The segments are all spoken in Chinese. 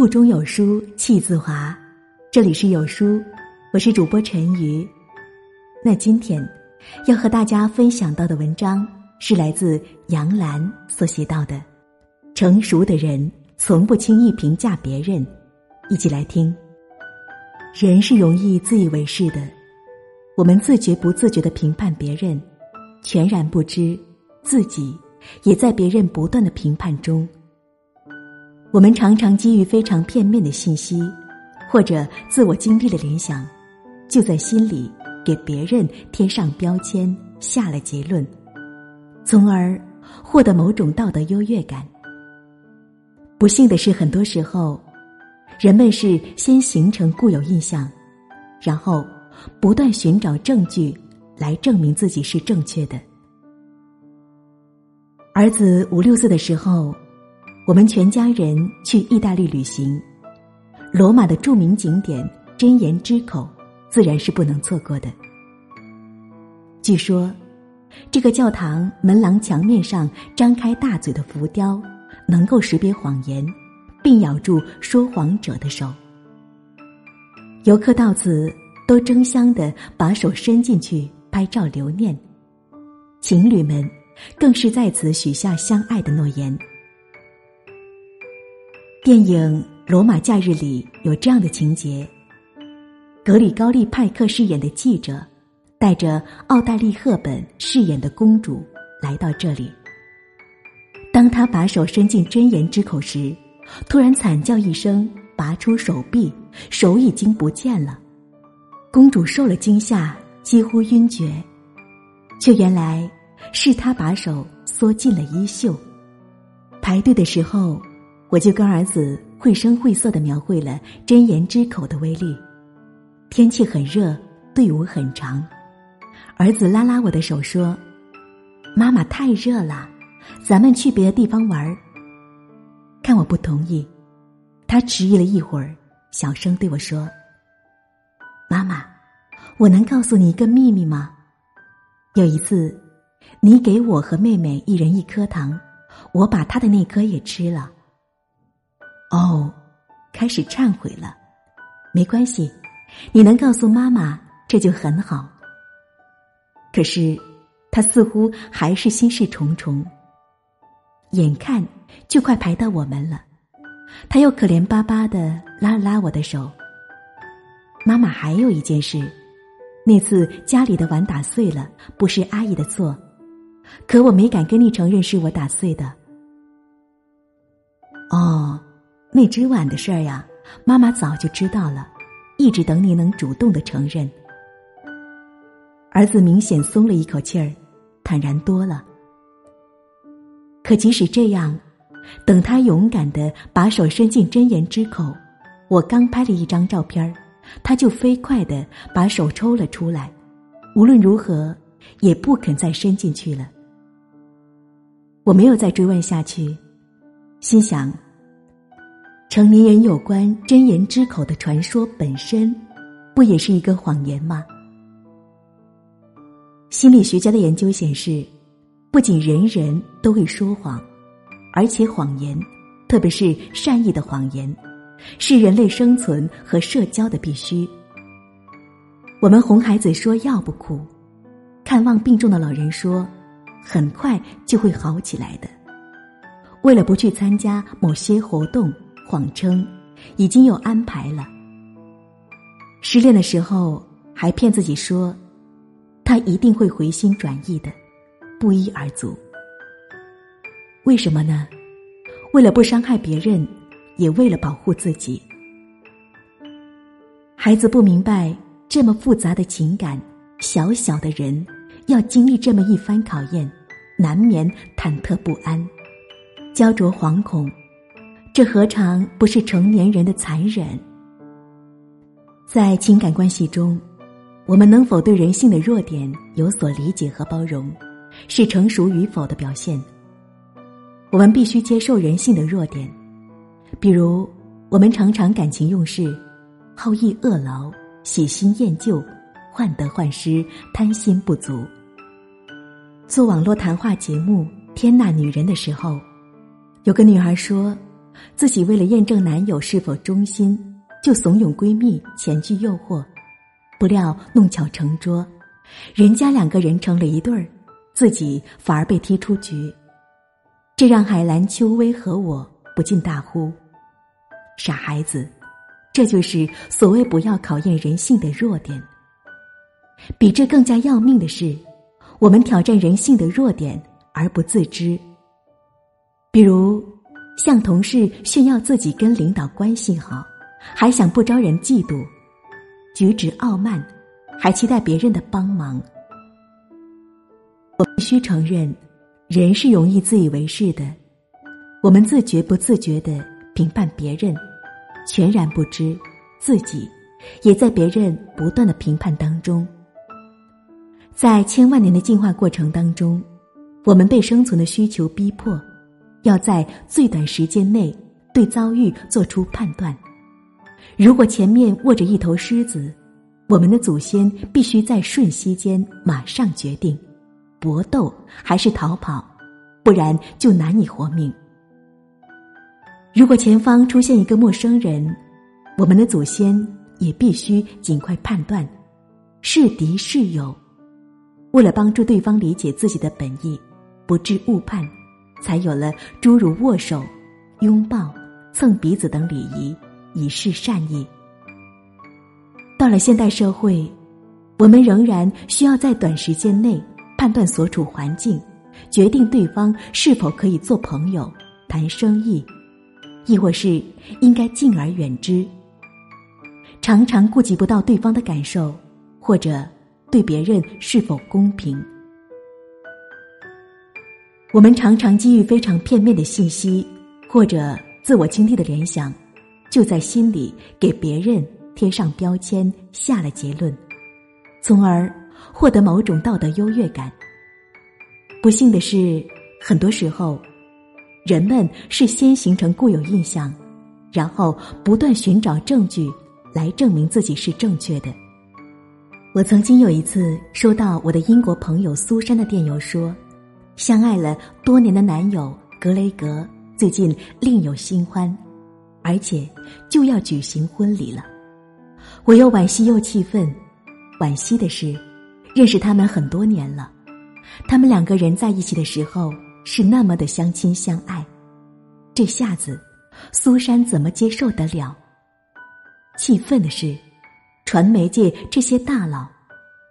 腹中有书气自华，这里是有书，我是主播陈瑜。那今天要和大家分享到的文章是来自杨澜所写到的：成熟的人从不轻易评价别人。一起来听。人是容易自以为是的，我们自觉不自觉的评判别人，全然不知自己也在别人不断的评判中。我们常常基于非常片面的信息，或者自我经历的联想，就在心里给别人贴上标签，下了结论，从而获得某种道德优越感。不幸的是，很多时候，人们是先形成固有印象，然后不断寻找证据来证明自己是正确的。儿子五六岁的时候。我们全家人去意大利旅行，罗马的著名景点真言之口，自然是不能错过的。据说，这个教堂门廊墙面上张开大嘴的浮雕，能够识别谎言，并咬住说谎者的手。游客到此都争相的把手伸进去拍照留念，情侣们更是在此许下相爱的诺言。电影《罗马假日》里有这样的情节：格里高利·派克饰演的记者，带着奥黛丽·赫本饰演的公主来到这里。当他把手伸进真言之口时，突然惨叫一声，拔出手臂，手已经不见了。公主受了惊吓，几乎晕厥，却原来是他把手缩进了衣袖。排队的时候。我就跟儿子绘声绘色的描绘了真言之口的威力。天气很热，队伍很长，儿子拉拉我的手说：“妈妈太热了，咱们去别的地方玩儿。”看我不同意，他迟疑了一会儿，小声对我说：“妈妈，我能告诉你一个秘密吗？有一次，你给我和妹妹一人一颗糖，我把她的那颗也吃了。”哦，开始忏悔了，没关系，你能告诉妈妈，这就很好。可是，他似乎还是心事重重。眼看就快排到我们了，他又可怜巴巴的拉了拉我的手。妈妈还有一件事，那次家里的碗打碎了，不是阿姨的错，可我没敢跟你承认是我打碎的。哦。那只碗的事儿呀，妈妈早就知道了，一直等你能主动的承认。儿子明显松了一口气儿，坦然多了。可即使这样，等他勇敢的把手伸进真言之口，我刚拍了一张照片，他就飞快的把手抽了出来，无论如何也不肯再伸进去了。我没有再追问下去，心想。成年人有关真言之口的传说本身，不也是一个谎言吗？心理学家的研究显示，不仅人人都会说谎，而且谎言，特别是善意的谎言，是人类生存和社交的必须。我们哄孩子说药不苦，看望病重的老人说，很快就会好起来的。为了不去参加某些活动。谎称已经有安排了。失恋的时候还骗自己说，他一定会回心转意的，不一而足。为什么呢？为了不伤害别人，也为了保护自己。孩子不明白这么复杂的情感，小小的人要经历这么一番考验，难免忐忑不安，焦灼惶恐。这何尝不是成年人的残忍？在情感关系中，我们能否对人性的弱点有所理解和包容，是成熟与否的表现。我们必须接受人性的弱点，比如我们常常感情用事、好逸恶劳、喜新厌旧、患得患失、贪心不足。做网络谈话节目《天呐女人》的时候，有个女孩说。自己为了验证男友是否忠心，就怂恿闺蜜前去诱惑，不料弄巧成拙，人家两个人成了一对儿，自己反而被踢出局，这让海兰秋薇和我不禁大呼：“傻孩子！”这就是所谓不要考验人性的弱点。比这更加要命的是，我们挑战人性的弱点而不自知。比如，向同事炫耀自己跟领导关系好，还想不招人嫉妒；举止傲慢，还期待别人的帮忙。我必须承认，人是容易自以为是的。我们自觉不自觉的评判别人。全然不知，自己也在别人不断的评判当中。在千万年的进化过程当中，我们被生存的需求逼迫，要在最短时间内对遭遇做出判断。如果前面卧着一头狮子，我们的祖先必须在瞬息间马上决定，搏斗还是逃跑，不然就难以活命。如果前方出现一个陌生人，我们的祖先也必须尽快判断，是敌是友。为了帮助对方理解自己的本意，不致误判，才有了诸如握手、拥抱、蹭鼻子等礼仪，以示善意。到了现代社会，我们仍然需要在短时间内判断所处环境，决定对方是否可以做朋友、谈生意。亦或是应该敬而远之，常常顾及不到对方的感受，或者对别人是否公平。我们常常基于非常片面的信息，或者自我经历的联想，就在心里给别人贴上标签，下了结论，从而获得某种道德优越感。不幸的是，很多时候。人们是先形成固有印象，然后不断寻找证据来证明自己是正确的。我曾经有一次收到我的英国朋友苏珊的电邮，说相爱了多年的男友格雷格最近另有新欢，而且就要举行婚礼了。我又惋惜又气愤。惋惜的是，认识他们很多年了，他们两个人在一起的时候。是那么的相亲相爱，这下子，苏珊怎么接受得了？气愤的是，传媒界这些大佬，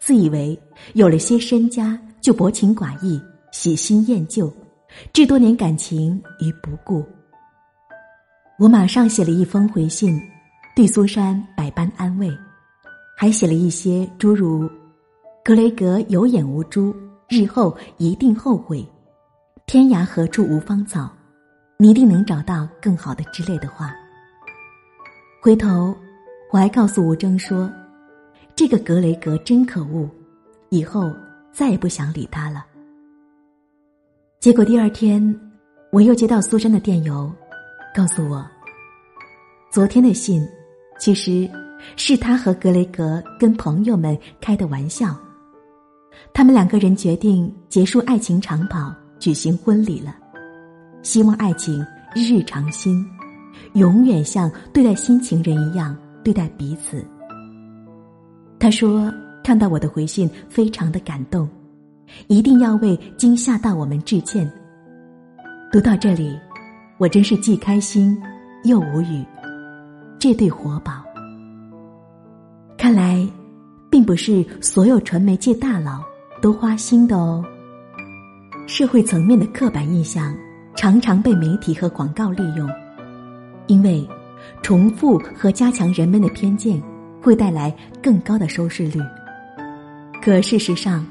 自以为有了些身家就薄情寡义、喜新厌旧，置多年感情于不顾。我马上写了一封回信，对苏珊百般安慰，还写了一些诸如“格雷格有眼无珠，日后一定后悔”。天涯何处无芳草，你一定能找到更好的之类的话。回头，我还告诉吴征说：“这个格雷格真可恶，以后再也不想理他了。”结果第二天，我又接到苏珊的电邮，告诉我，昨天的信其实是他和格雷格跟朋友们开的玩笑，他们两个人决定结束爱情长跑。举行婚礼了，希望爱情日日长新，永远像对待新情人一样对待彼此。他说看到我的回信非常的感动，一定要为惊吓到我们致歉。读到这里，我真是既开心又无语。这对活宝，看来并不是所有传媒界大佬都花心的哦。社会层面的刻板印象常常被媒体和广告利用，因为重复和加强人们的偏见会带来更高的收视率。可事实上，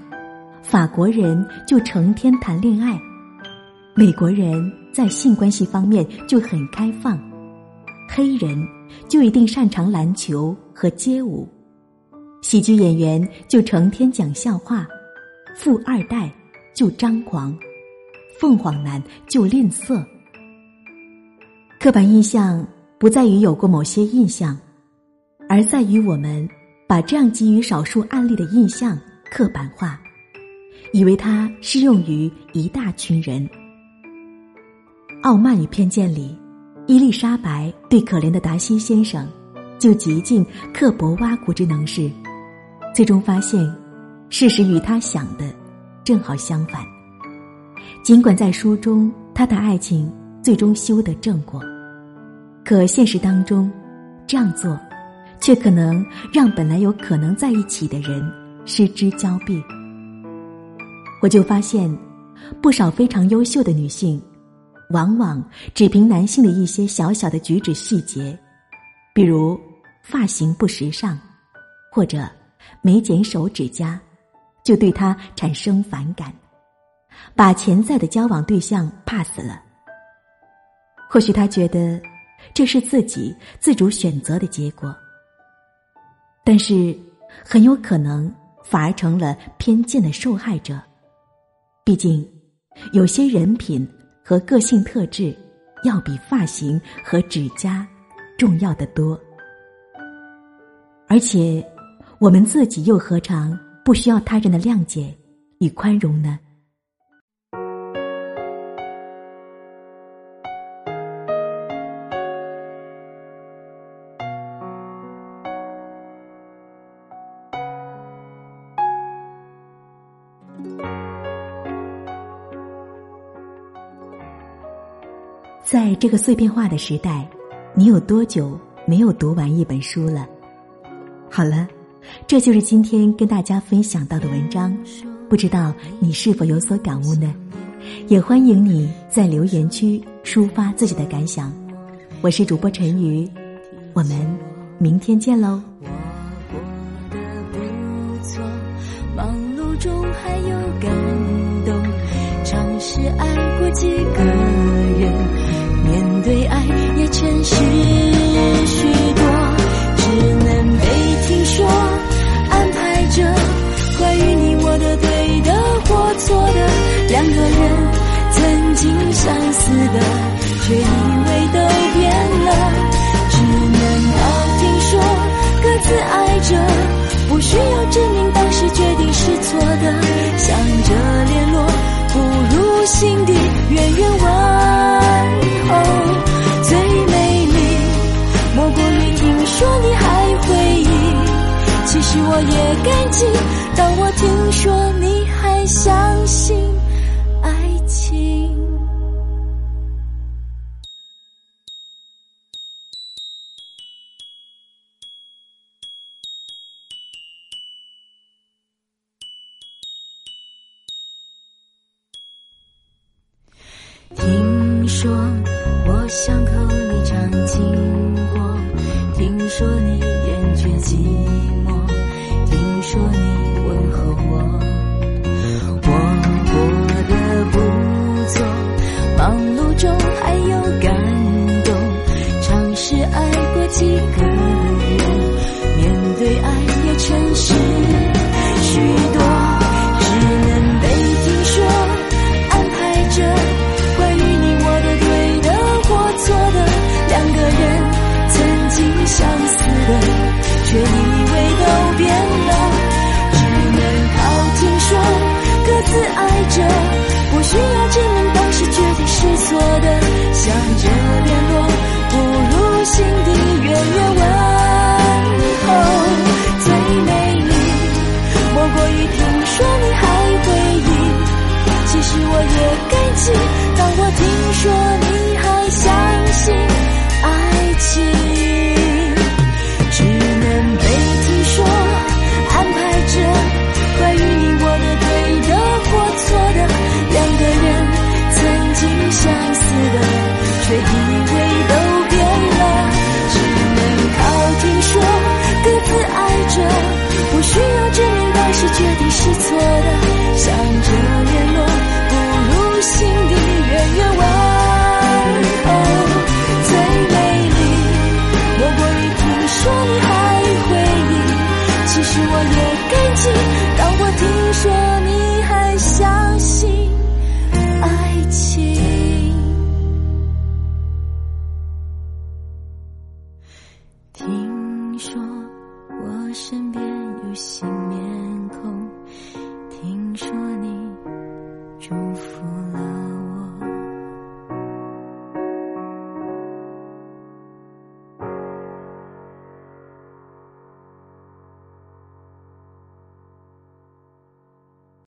法国人就成天谈恋爱，美国人在性关系方面就很开放，黑人就一定擅长篮球和街舞，喜剧演员就成天讲笑话，富二代。就张狂，凤凰男就吝啬。刻板印象不在于有过某些印象，而在于我们把这样基于少数案例的印象刻板化，以为它适用于一大群人。傲慢与偏见里，伊丽莎白对可怜的达西先生，就极尽刻薄挖苦之能事，最终发现，事实与他想的正好相反。尽管在书中，他的爱情最终修得正果，可现实当中，这样做，却可能让本来有可能在一起的人失之交臂。我就发现，不少非常优秀的女性。往往只凭男性的一些小小的举止细节，比如发型不时尚，或者没剪手指甲，就对他产生反感，把潜在的交往对象 pass 了。或许他觉得这是自己自主选择的结果，但是很有可能反而成了偏见的受害者。毕竟，有些人品。和个性特质，要比发型和指甲重要的多。而且，我们自己又何尝不需要他人的谅解与宽容呢？在这个碎片化的时代，你有多久没有读完一本书了？好了，这就是今天跟大家分享到的文章，不知道你是否有所感悟呢？也欢迎你在留言区抒发自己的感想。我是主播陈瑜，我们明天见喽。忙碌中还有感动，尝试爱过几个我也感激，当我听说你还相信爱情。听